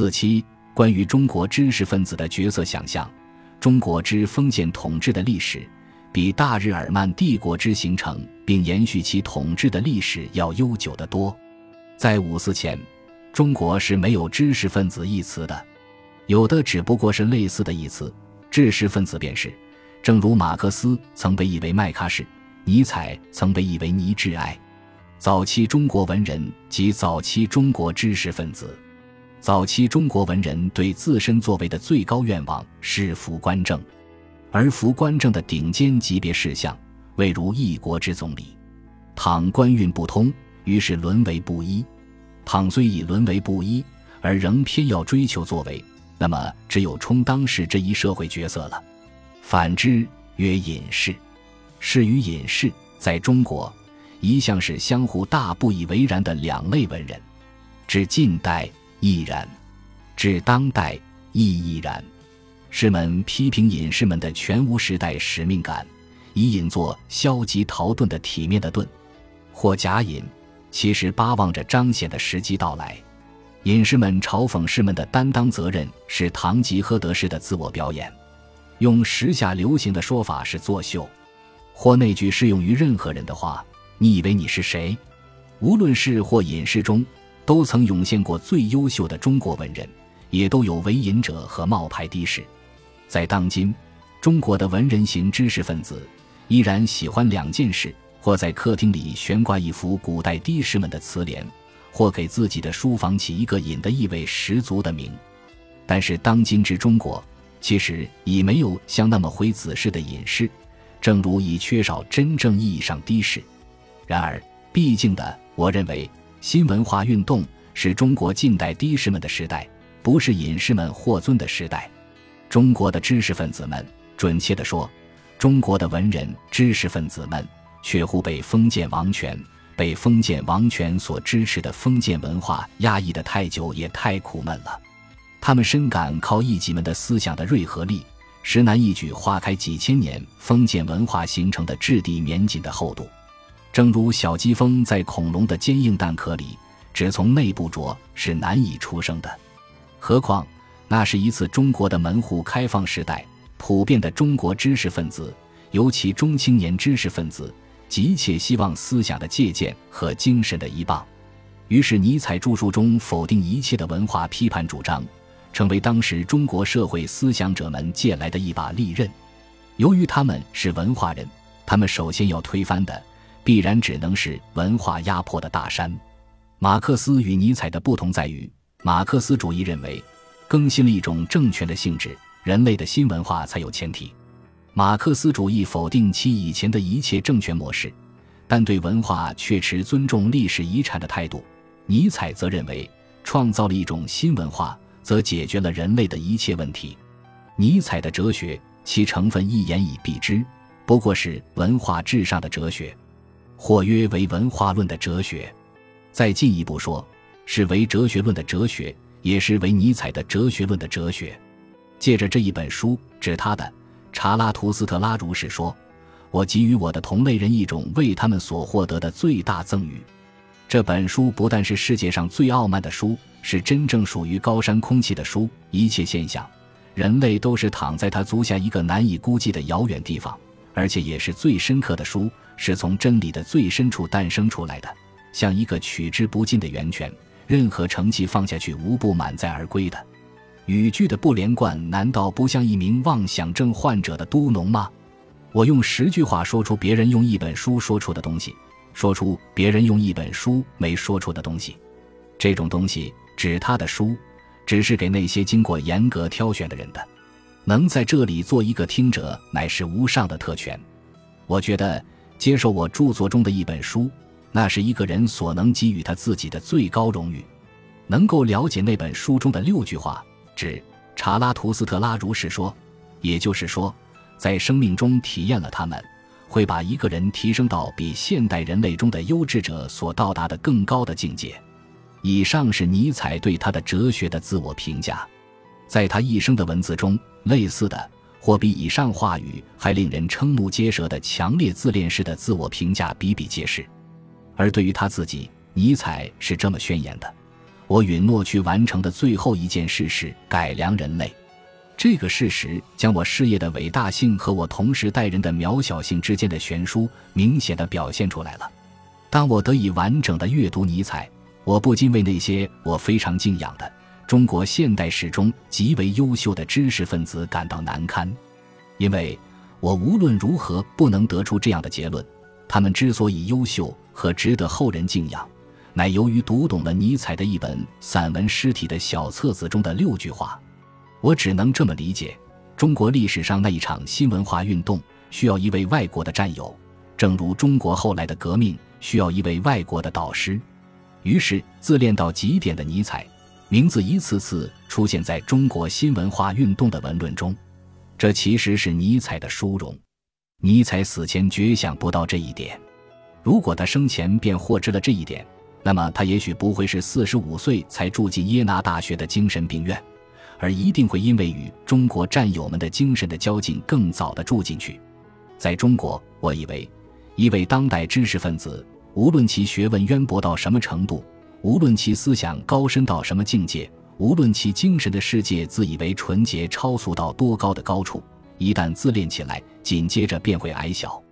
四七，关于中国知识分子的角色想象，中国之封建统治的历史，比大日耳曼帝国之形成并延续其统治的历史要悠久得多。在五四前，中国是没有知识分子一词的，有的只不过是类似的一词，知识分子便是。正如马克思曾被译为麦喀士，尼采曾被译为尼致埃。早期中国文人及早期中国知识分子，早期中国文人对自身作为的最高愿望是服官正，而服官正的顶尖级别事项，未如一国之总理。倘官运不通，于是沦为布衣；倘虽已沦为布衣，而仍偏要追求作为，那么只有充当时这一社会角色了。反之，曰隐士。士与隐士，在中国一向是相互大不以为然的两类文人。至近代亦然，至当代亦亦然。士们批评隐士们的全无时代使命感，以隐作消极逃遁的体面的遁，或假隐，其实巴望着彰显的时机到来。隐士们嘲讽士们的担当责任，是堂吉诃德式的自我表演。用时下流行的说法是作秀，或那句适用于任何人的话：“你以为你是谁？”无论是或隐士中，都曾涌现过最优秀的中国文人，也都有为隐者和冒牌的士。在当今，中国的文人型知识分子依然喜欢两件事：或在客厅里悬挂一幅古代的士们的词联，或给自己的书房起一个隐的意味十足的名。但是，当今之中国。其实已没有像那么回子式的隐士，正如已缺少真正意义上的士。然而，毕竟的，我认为新文化运动是中国近代的士们的时代，不是隐士们获尊的时代。中国的知识分子们，准确地说，中国的文人知识分子们，却乎被封建王权、被封建王权所支持的封建文化压抑得太久，也太苦闷了。他们深感靠艺伎们的思想的锐合力，实难一举划开几千年封建文化形成的质地绵紧的厚度。正如小鸡蜂在恐龙的坚硬蛋壳里，只从内部啄是难以出生的。何况那是一次中国的门户开放时代，普遍的中国知识分子，尤其中青年知识分子，急切希望思想的借鉴和精神的依傍。于是尼采著述中否定一切的文化批判主张。成为当时中国社会思想者们借来的一把利刃。由于他们是文化人，他们首先要推翻的，必然只能是文化压迫的大山。马克思与尼采的不同在于，马克思主义认为，更新了一种政权的性质，人类的新文化才有前提。马克思主义否定其以前的一切政权模式，但对文化却持尊重历史遗产的态度。尼采则认为，创造了一种新文化。则解决了人类的一切问题。尼采的哲学，其成分一言以蔽之，不过是文化至上的哲学，或约为文化论的哲学。再进一步说，是为哲学论的哲学，也是为尼采的哲学论的哲学。借着这一本书，指他的《查拉图斯特拉如是说》，我给予我的同类人一种为他们所获得的最大赠与。这本书不但是世界上最傲慢的书。是真正属于高山空气的书，一切现象，人类都是躺在他足下一个难以估计的遥远地方，而且也是最深刻的书，是从真理的最深处诞生出来的，像一个取之不尽的源泉，任何成绩放下去无不满载而归的。语句的不连贯，难道不像一名妄想症患者的嘟哝吗？我用十句话说出别人用一本书说出的东西，说出别人用一本书没说出的东西，这种东西。指他的书，只是给那些经过严格挑选的人的。能在这里做一个听者，乃是无上的特权。我觉得接受我著作中的一本书，那是一个人所能给予他自己的最高荣誉。能够了解那本书中的六句话，指查拉图斯特拉如是说，也就是说，在生命中体验了他们，会把一个人提升到比现代人类中的优质者所到达的更高的境界。以上是尼采对他的哲学的自我评价，在他一生的文字中，类似的或比以上话语还令人瞠目结舌的强烈自恋式的自我评价比比皆是。而对于他自己，尼采是这么宣言的：“我允诺去完成的最后一件事是改良人类。这个事实将我事业的伟大性和我同时代人的渺小性之间的悬殊明显的表现出来了。当我得以完整的阅读尼采，我不禁为那些我非常敬仰的中国现代史中极为优秀的知识分子感到难堪，因为我无论如何不能得出这样的结论：他们之所以优秀和值得后人敬仰，乃由于读懂了尼采的一本散文诗体的小册子中的六句话。我只能这么理解：中国历史上那一场新文化运动需要一位外国的战友，正如中国后来的革命需要一位外国的导师。于是，自恋到极点的尼采，名字一次次出现在中国新文化运动的文论中。这其实是尼采的殊荣。尼采死前绝想不到这一点。如果他生前便获知了这一点，那么他也许不会是四十五岁才住进耶拿大学的精神病院。而一定会因为与中国战友们的精神的交近，更早的住进去。在中国，我以为一位当代知识分子，无论其学问渊博到什么程度，无论其思想高深到什么境界，无论其精神的世界自以为纯洁超俗到多高的高处，一旦自恋起来，紧接着便会矮小。